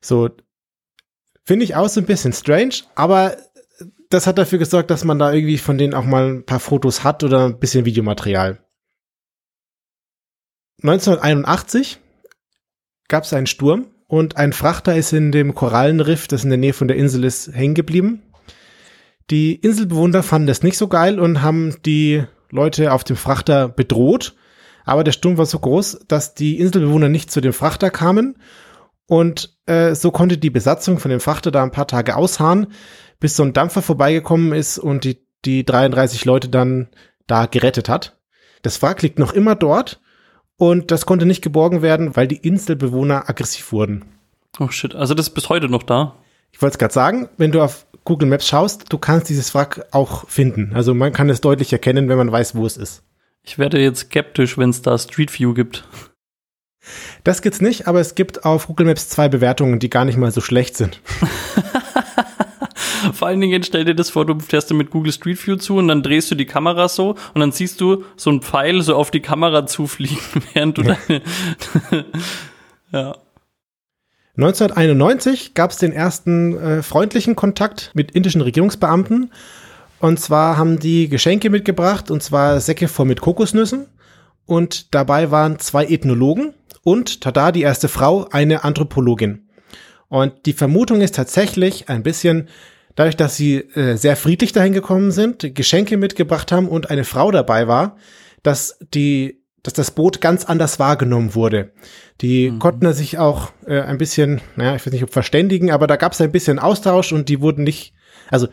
So, Finde ich auch so ein bisschen strange, aber das hat dafür gesorgt, dass man da irgendwie von denen auch mal ein paar Fotos hat oder ein bisschen Videomaterial. 1981 gab es einen Sturm und ein Frachter ist in dem Korallenriff, das in der Nähe von der Insel ist, hängen geblieben. Die Inselbewohner fanden das nicht so geil und haben die Leute auf dem Frachter bedroht. Aber der Sturm war so groß, dass die Inselbewohner nicht zu dem Frachter kamen und äh, so konnte die Besatzung von dem Frachter da ein paar Tage ausharren, bis so ein Dampfer vorbeigekommen ist und die, die 33 Leute dann da gerettet hat. Das Wrack liegt noch immer dort und das konnte nicht geborgen werden, weil die Inselbewohner aggressiv wurden. Oh shit, also das ist bis heute noch da? Ich wollte es gerade sagen, wenn du auf Google Maps schaust, du kannst dieses Wrack auch finden. Also man kann es deutlich erkennen, wenn man weiß, wo es ist. Ich werde jetzt skeptisch, wenn es da Street View gibt. Das gibt's nicht, aber es gibt auf Google Maps zwei Bewertungen, die gar nicht mal so schlecht sind. [LAUGHS] Vor allen Dingen stell dir das vor, du fährst mit Google Street View zu und dann drehst du die Kamera so und dann siehst du so einen Pfeil so auf die Kamera zufliegen, [LAUGHS] während du deine. [LAUGHS] ja. 1991 gab es den ersten äh, freundlichen Kontakt mit indischen Regierungsbeamten. Und zwar haben die Geschenke mitgebracht, und zwar Säcke voll mit Kokosnüssen. Und dabei waren zwei Ethnologen, und, tada, die erste Frau, eine Anthropologin. Und die Vermutung ist tatsächlich ein bisschen, dadurch, dass sie äh, sehr friedlich dahin gekommen sind, Geschenke mitgebracht haben und eine Frau dabei war, dass die, dass das Boot ganz anders wahrgenommen wurde. Die mhm. konnten sich auch äh, ein bisschen, naja, ich weiß nicht, ob verständigen, aber da gab es ein bisschen Austausch und die wurden nicht, also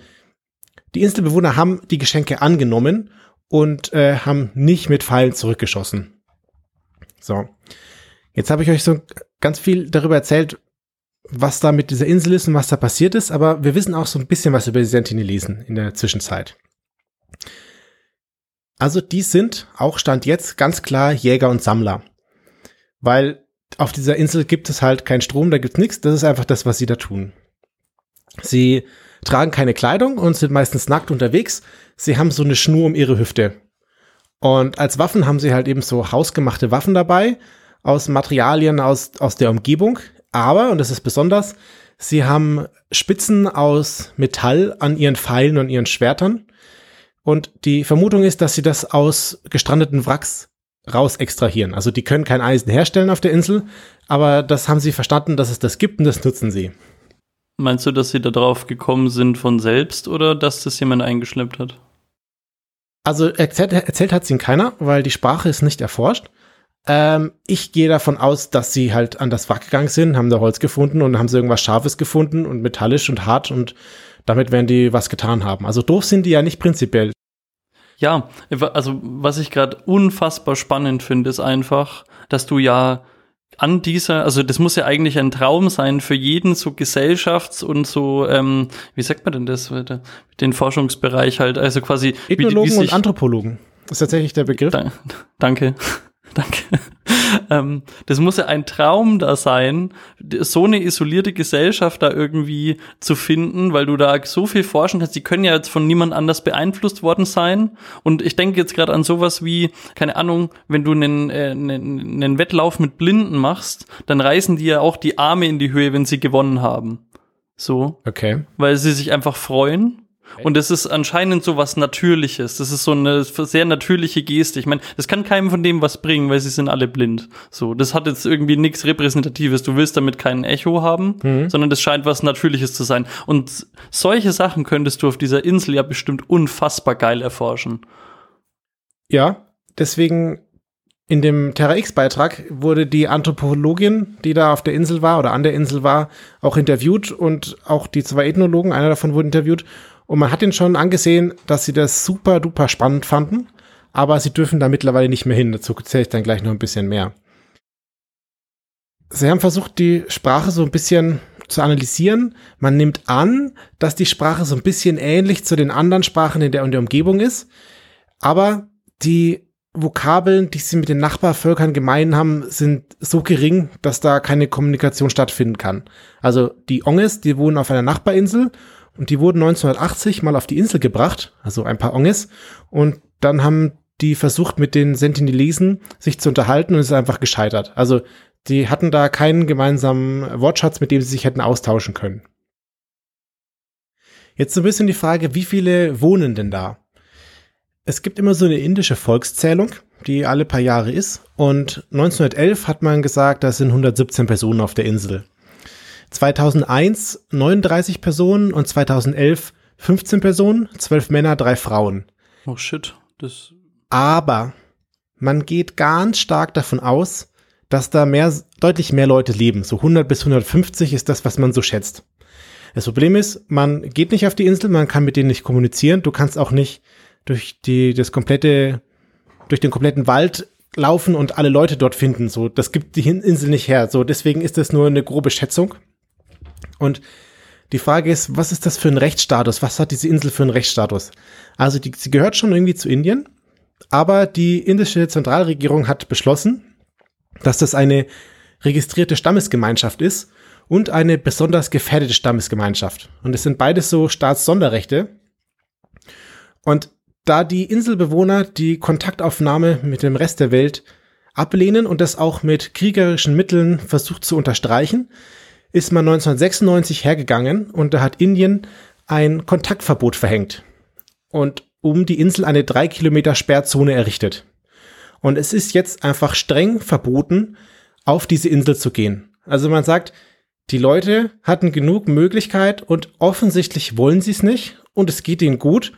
die Inselbewohner haben die Geschenke angenommen und äh, haben nicht mit Pfeilen zurückgeschossen. So. Jetzt habe ich euch so ganz viel darüber erzählt, was da mit dieser Insel ist und was da passiert ist, aber wir wissen auch so ein bisschen was über die Sentinelesen in der Zwischenzeit. Also die sind auch Stand jetzt ganz klar Jäger und Sammler. Weil auf dieser Insel gibt es halt keinen Strom, da gibt's nichts, das ist einfach das, was sie da tun. Sie tragen keine Kleidung und sind meistens nackt unterwegs. Sie haben so eine Schnur um ihre Hüfte. Und als Waffen haben sie halt eben so hausgemachte Waffen dabei aus Materialien aus, aus der Umgebung. Aber, und das ist besonders, sie haben Spitzen aus Metall an ihren Pfeilen und ihren Schwertern. Und die Vermutung ist, dass sie das aus gestrandeten Wracks raus extrahieren. Also die können kein Eisen herstellen auf der Insel, aber das haben sie verstanden, dass es das gibt und das nutzen sie. Meinst du, dass sie da drauf gekommen sind von selbst oder dass das jemand eingeschleppt hat? Also erzählt, erzählt hat es ihnen keiner, weil die Sprache ist nicht erforscht. Ähm, ich gehe davon aus, dass sie halt an das Wrack gegangen sind, haben da Holz gefunden und haben sie irgendwas Scharfes gefunden und metallisch und hart und damit werden die was getan haben. Also doof sind die ja nicht prinzipiell. Ja, also was ich gerade unfassbar spannend finde, ist einfach, dass du ja an dieser, also das muss ja eigentlich ein Traum sein für jeden so Gesellschafts- und so, ähm, wie sagt man denn das, den Forschungsbereich halt, also quasi. Ethnologen wie, wie und Anthropologen ist tatsächlich der Begriff. Da, danke. [LAUGHS] Danke. ähm, das muss ja ein Traum da sein, so eine isolierte Gesellschaft da irgendwie zu finden, weil du da so viel forschen kannst. Die können ja jetzt von niemand anders beeinflusst worden sein. Und ich denke jetzt gerade an sowas wie, keine Ahnung, wenn du einen, äh, einen, einen Wettlauf mit Blinden machst, dann reißen die ja auch die Arme in die Höhe, wenn sie gewonnen haben. So. Okay. Weil sie sich einfach freuen. Und das ist anscheinend so was Natürliches. Das ist so eine sehr natürliche Geste. Ich meine, das kann keinem von dem was bringen, weil sie sind alle blind. So, das hat jetzt irgendwie nichts Repräsentatives. Du willst damit kein Echo haben, mhm. sondern das scheint was Natürliches zu sein. Und solche Sachen könntest du auf dieser Insel ja bestimmt unfassbar geil erforschen. Ja, deswegen in dem Terra X-Beitrag wurde die Anthropologin, die da auf der Insel war oder an der Insel war, auch interviewt und auch die zwei Ethnologen, einer davon wurde interviewt und man hat ihnen schon angesehen, dass sie das super duper spannend fanden, aber sie dürfen da mittlerweile nicht mehr hin. Dazu erzähle ich dann gleich noch ein bisschen mehr. Sie haben versucht, die Sprache so ein bisschen zu analysieren. Man nimmt an, dass die Sprache so ein bisschen ähnlich zu den anderen Sprachen in der, in der Umgebung ist, aber die Vokabeln, die sie mit den Nachbarvölkern gemein haben, sind so gering, dass da keine Kommunikation stattfinden kann. Also die Onges, die wohnen auf einer Nachbarinsel und die wurden 1980 mal auf die Insel gebracht, also ein paar Onges. Und dann haben die versucht, mit den Sentinelesen sich zu unterhalten und es ist einfach gescheitert. Also die hatten da keinen gemeinsamen Wortschatz, mit dem sie sich hätten austauschen können. Jetzt so ein bisschen die Frage, wie viele wohnen denn da? Es gibt immer so eine indische Volkszählung, die alle paar Jahre ist. Und 1911 hat man gesagt, da sind 117 Personen auf der Insel. 2001 39 Personen und 2011 15 Personen, 12 Männer, 3 Frauen. Oh shit, das. Aber man geht ganz stark davon aus, dass da mehr, deutlich mehr Leute leben. So 100 bis 150 ist das, was man so schätzt. Das Problem ist, man geht nicht auf die Insel, man kann mit denen nicht kommunizieren. Du kannst auch nicht durch die, das komplette, durch den kompletten Wald laufen und alle Leute dort finden. So, das gibt die Insel nicht her. So, deswegen ist das nur eine grobe Schätzung. Und die Frage ist, was ist das für ein Rechtsstatus? Was hat diese Insel für einen Rechtsstatus? Also die, sie gehört schon irgendwie zu Indien, aber die indische Zentralregierung hat beschlossen, dass das eine registrierte Stammesgemeinschaft ist und eine besonders gefährdete Stammesgemeinschaft. Und es sind beides so Staatssonderrechte. Und da die Inselbewohner die Kontaktaufnahme mit dem Rest der Welt ablehnen und das auch mit kriegerischen Mitteln versucht zu unterstreichen, ist man 1996 hergegangen und da hat Indien ein Kontaktverbot verhängt und um die Insel eine drei Kilometer Sperrzone errichtet. Und es ist jetzt einfach streng verboten, auf diese Insel zu gehen. Also man sagt, die Leute hatten genug Möglichkeit und offensichtlich wollen sie es nicht und es geht ihnen gut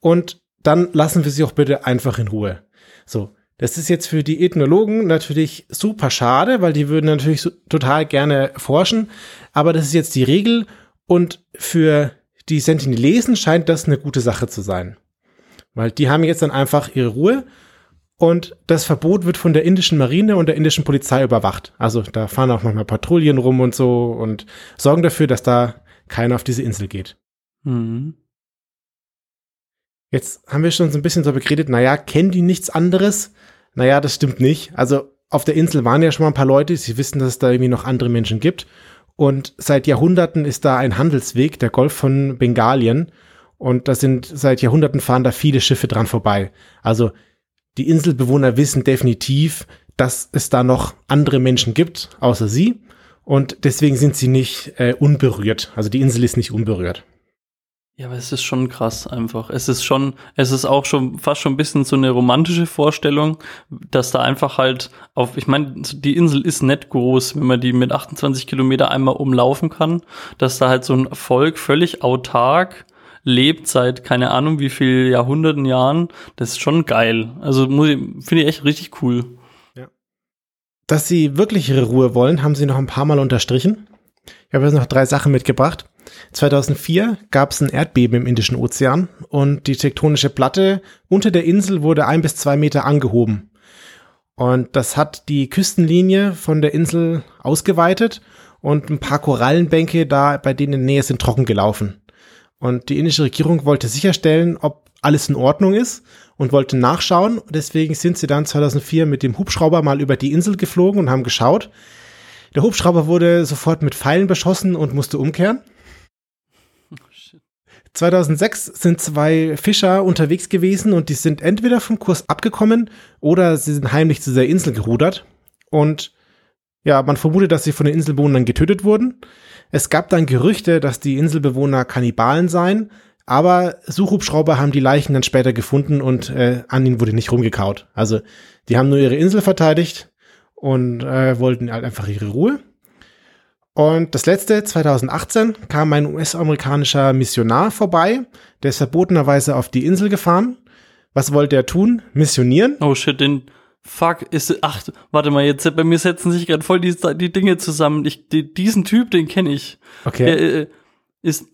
und dann lassen wir sie auch bitte einfach in Ruhe. So, das ist jetzt für die Ethnologen natürlich super schade, weil die würden natürlich total gerne forschen. Aber das ist jetzt die Regel und für die Sentinelesen scheint das eine gute Sache zu sein. Weil die haben jetzt dann einfach ihre Ruhe und das Verbot wird von der indischen Marine und der indischen Polizei überwacht. Also da fahren auch manchmal Patrouillen rum und so und sorgen dafür, dass da keiner auf diese Insel geht. Mhm. Jetzt haben wir schon so ein bisschen darüber geredet, naja, kennen die nichts anderes? Naja, das stimmt nicht. Also auf der Insel waren ja schon mal ein paar Leute, sie wissen, dass es da irgendwie noch andere Menschen gibt. Und seit Jahrhunderten ist da ein Handelsweg, der Golf von Bengalien. Und da sind seit Jahrhunderten fahren da viele Schiffe dran vorbei. Also die Inselbewohner wissen definitiv, dass es da noch andere Menschen gibt, außer sie. Und deswegen sind sie nicht äh, unberührt. Also die Insel ist nicht unberührt. Ja, aber es ist schon krass einfach. Es ist schon, es ist auch schon fast schon ein bisschen so eine romantische Vorstellung, dass da einfach halt auf, ich meine, die Insel ist nicht groß, wenn man die mit 28 Kilometer einmal umlaufen kann, dass da halt so ein Volk völlig autark lebt seit keine Ahnung wie viel Jahrhunderten Jahren. Das ist schon geil. Also finde ich echt richtig cool. Ja. Dass sie wirklich ihre Ruhe wollen, haben sie noch ein paar Mal unterstrichen. Ich habe jetzt noch drei Sachen mitgebracht. 2004 gab es ein Erdbeben im Indischen Ozean und die tektonische Platte unter der Insel wurde ein bis zwei Meter angehoben. Und das hat die Küstenlinie von der Insel ausgeweitet und ein paar Korallenbänke da, bei denen in der Nähe sind trocken gelaufen. Und die indische Regierung wollte sicherstellen, ob alles in Ordnung ist und wollte nachschauen. Deswegen sind sie dann 2004 mit dem Hubschrauber mal über die Insel geflogen und haben geschaut. Der Hubschrauber wurde sofort mit Pfeilen beschossen und musste umkehren. 2006 sind zwei Fischer unterwegs gewesen und die sind entweder vom Kurs abgekommen oder sie sind heimlich zu der Insel gerudert. Und ja, man vermutet, dass sie von den Inselbewohnern getötet wurden. Es gab dann Gerüchte, dass die Inselbewohner Kannibalen seien, aber Suchhubschrauber haben die Leichen dann später gefunden und äh, an ihnen wurde nicht rumgekaut. Also die haben nur ihre Insel verteidigt und äh, wollten halt einfach ihre Ruhe. Und das letzte, 2018, kam ein US-amerikanischer Missionar vorbei, der ist verbotenerweise auf die Insel gefahren. Was wollte er tun? Missionieren? Oh shit, den Fuck, ist ach, warte mal, jetzt bei mir setzen sich gerade voll die, die Dinge zusammen. Ich, die, diesen Typ, den kenne ich. Okay. Der, äh, ist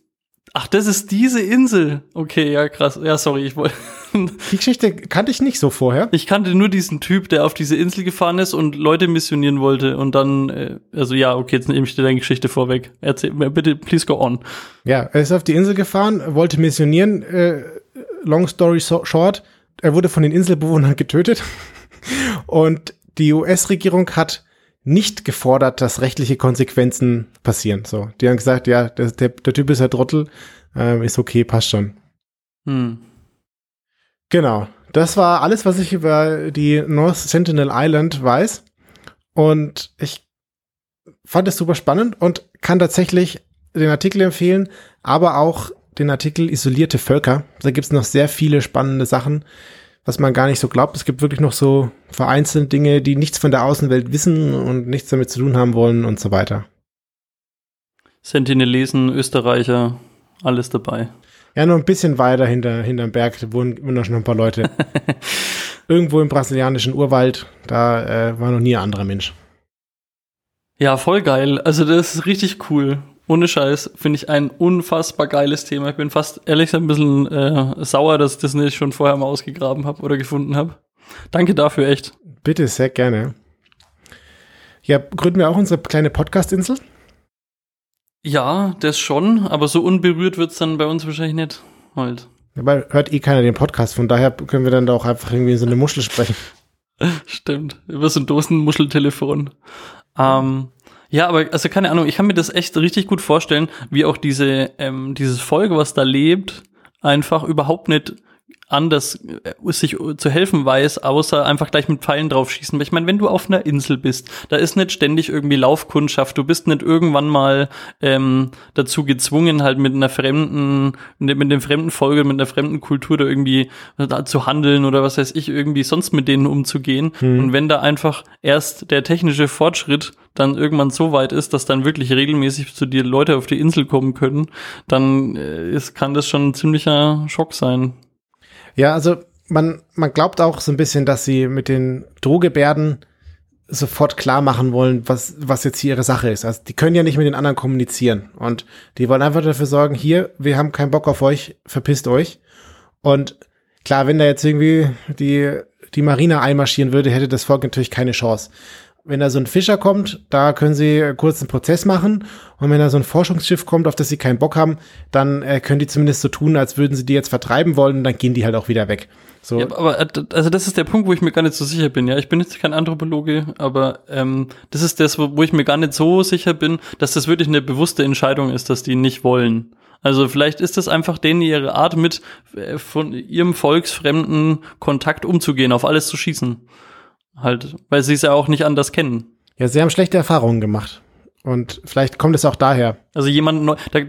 Ach, das ist diese Insel. Okay, ja, krass. Ja, sorry, ich wollte. Die Geschichte kannte ich nicht so vorher. Ich kannte nur diesen Typ, der auf diese Insel gefahren ist und Leute missionieren wollte. Und dann, äh, also ja, okay, jetzt nehme ich dir deine Geschichte vorweg. Erzähl mir bitte, please go on. Ja, er ist auf die Insel gefahren, wollte missionieren. Äh, long story so short, er wurde von den Inselbewohnern getötet. [LAUGHS] Und die US-Regierung hat nicht gefordert, dass rechtliche Konsequenzen passieren. So, die haben gesagt, ja, der, der, der Typ ist ein Trottel, äh, ist okay, passt schon. Hm. Genau. Das war alles, was ich über die North Sentinel Island weiß. Und ich fand es super spannend und kann tatsächlich den Artikel empfehlen, aber auch den Artikel Isolierte Völker. Da gibt es noch sehr viele spannende Sachen, was man gar nicht so glaubt. Es gibt wirklich noch so vereinzelte Dinge, die nichts von der Außenwelt wissen und nichts damit zu tun haben wollen und so weiter. Sentinelesen, Österreicher, alles dabei. Ja, nur ein bisschen weiter hinter, hinterm Berg wohnen, wohnen noch schon ein paar Leute. [LAUGHS] Irgendwo im brasilianischen Urwald, da äh, war noch nie ein anderer Mensch. Ja, voll geil. Also das ist richtig cool. Ohne Scheiß, finde ich ein unfassbar geiles Thema. Ich bin fast ehrlich gesagt ein bisschen äh, sauer, dass ich das nicht schon vorher mal ausgegraben habe oder gefunden habe. Danke dafür, echt. Bitte, sehr gerne. Ja, gründen wir auch unsere kleine Podcast-Insel? Ja, das schon, aber so unberührt wird es dann bei uns wahrscheinlich nicht halt. Weil hört eh keiner den Podcast, von daher können wir dann da auch einfach irgendwie so eine Muschel sprechen. [LAUGHS] Stimmt, über so ein Dosenmuscheltelefon. Ähm, ja, aber also keine Ahnung, ich kann mir das echt richtig gut vorstellen, wie auch diese ähm, dieses Volk, was da lebt, einfach überhaupt nicht anders äh, sich zu helfen weiß, außer einfach gleich mit Pfeilen draufschießen. Ich meine, wenn du auf einer Insel bist, da ist nicht ständig irgendwie Laufkundschaft, du bist nicht irgendwann mal ähm, dazu gezwungen, halt mit einer fremden, mit dem fremden Folge, mit einer fremden Kultur da irgendwie da zu handeln oder was weiß ich, irgendwie sonst mit denen umzugehen. Hm. Und wenn da einfach erst der technische Fortschritt dann irgendwann so weit ist, dass dann wirklich regelmäßig zu dir Leute auf die Insel kommen können, dann äh, ist, kann das schon ein ziemlicher Schock sein. Ja, also man, man glaubt auch so ein bisschen, dass sie mit den Drohgebärden sofort klar machen wollen, was, was jetzt hier ihre Sache ist. Also die können ja nicht mit den anderen kommunizieren. Und die wollen einfach dafür sorgen, hier, wir haben keinen Bock auf euch, verpisst euch. Und klar, wenn da jetzt irgendwie die, die Marine einmarschieren würde, hätte das Volk natürlich keine Chance wenn da so ein Fischer kommt, da können sie kurz einen Prozess machen. Und wenn da so ein Forschungsschiff kommt, auf das sie keinen Bock haben, dann äh, können die zumindest so tun, als würden sie die jetzt vertreiben wollen, dann gehen die halt auch wieder weg. So. Ja, aber äh, also das ist der Punkt, wo ich mir gar nicht so sicher bin. Ja, ich bin jetzt kein Anthropologe, aber ähm, das ist das, wo ich mir gar nicht so sicher bin, dass das wirklich eine bewusste Entscheidung ist, dass die nicht wollen. Also vielleicht ist das einfach denen ihre Art, mit äh, von ihrem volksfremden Kontakt umzugehen, auf alles zu schießen. Halt, weil sie es ja auch nicht anders kennen. Ja, sie haben schlechte Erfahrungen gemacht. Und vielleicht kommt es auch daher. Also jemand neu, da,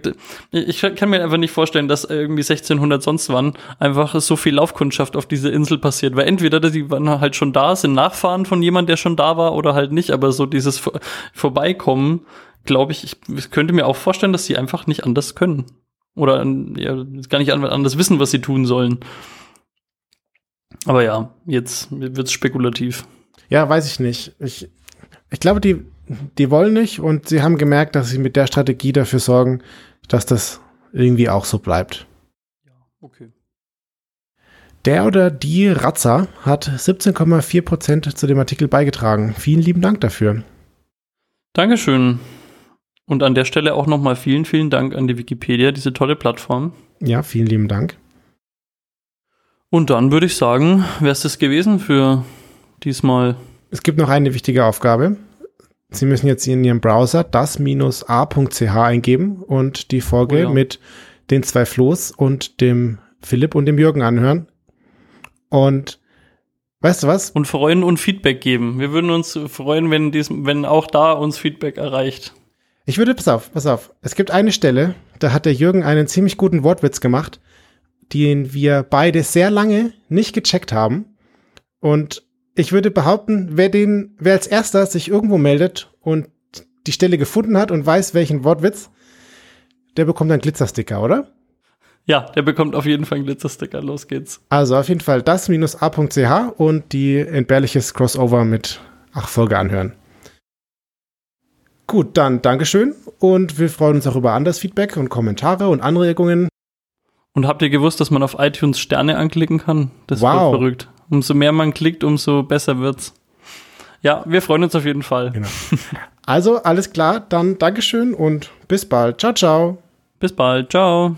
ich kann mir einfach nicht vorstellen, dass irgendwie 1600 sonst wann einfach so viel Laufkundschaft auf diese Insel passiert, weil entweder die waren halt schon da, sind Nachfahren von jemand, der schon da war oder halt nicht, aber so dieses Vor Vorbeikommen, glaube ich, ich könnte mir auch vorstellen, dass sie einfach nicht anders können oder ja, gar nicht anders wissen, was sie tun sollen. Aber ja, jetzt wird's spekulativ. Ja, weiß ich nicht. Ich, ich glaube, die die wollen nicht und sie haben gemerkt, dass sie mit der Strategie dafür sorgen, dass das irgendwie auch so bleibt. Ja, okay. Der oder die Ratzer hat 17,4 Prozent zu dem Artikel beigetragen. Vielen lieben Dank dafür. Dankeschön. Und an der Stelle auch nochmal vielen, vielen Dank an die Wikipedia, diese tolle Plattform. Ja, vielen lieben Dank. Und dann würde ich sagen, wäre es das gewesen für diesmal. Es gibt noch eine wichtige Aufgabe. Sie müssen jetzt in Ihrem Browser das-a.ch eingeben und die Folge oh ja. mit den zwei Flo's und dem Philipp und dem Jürgen anhören. Und weißt du was? Und freuen und Feedback geben. Wir würden uns freuen, wenn, dies, wenn auch da uns Feedback erreicht. Ich würde, pass auf, pass auf. Es gibt eine Stelle, da hat der Jürgen einen ziemlich guten Wortwitz gemacht, den wir beide sehr lange nicht gecheckt haben. Und ich würde behaupten, wer den, wer als erster sich irgendwo meldet und die Stelle gefunden hat und weiß, welchen Wortwitz, der bekommt einen Glitzersticker, oder? Ja, der bekommt auf jeden Fall einen Glitzersticker. Los geht's. Also auf jeden Fall das-a.ch und die entbehrliches Crossover mit Ach Folge anhören. Gut, dann Dankeschön und wir freuen uns auch über anderes Feedback und Kommentare und Anregungen. Und habt ihr gewusst, dass man auf iTunes Sterne anklicken kann? Das wow. verrückt. Umso mehr man klickt, umso besser wird's. Ja, wir freuen uns auf jeden Fall. Genau. Also, alles klar, dann Dankeschön und bis bald. Ciao, ciao. Bis bald. Ciao.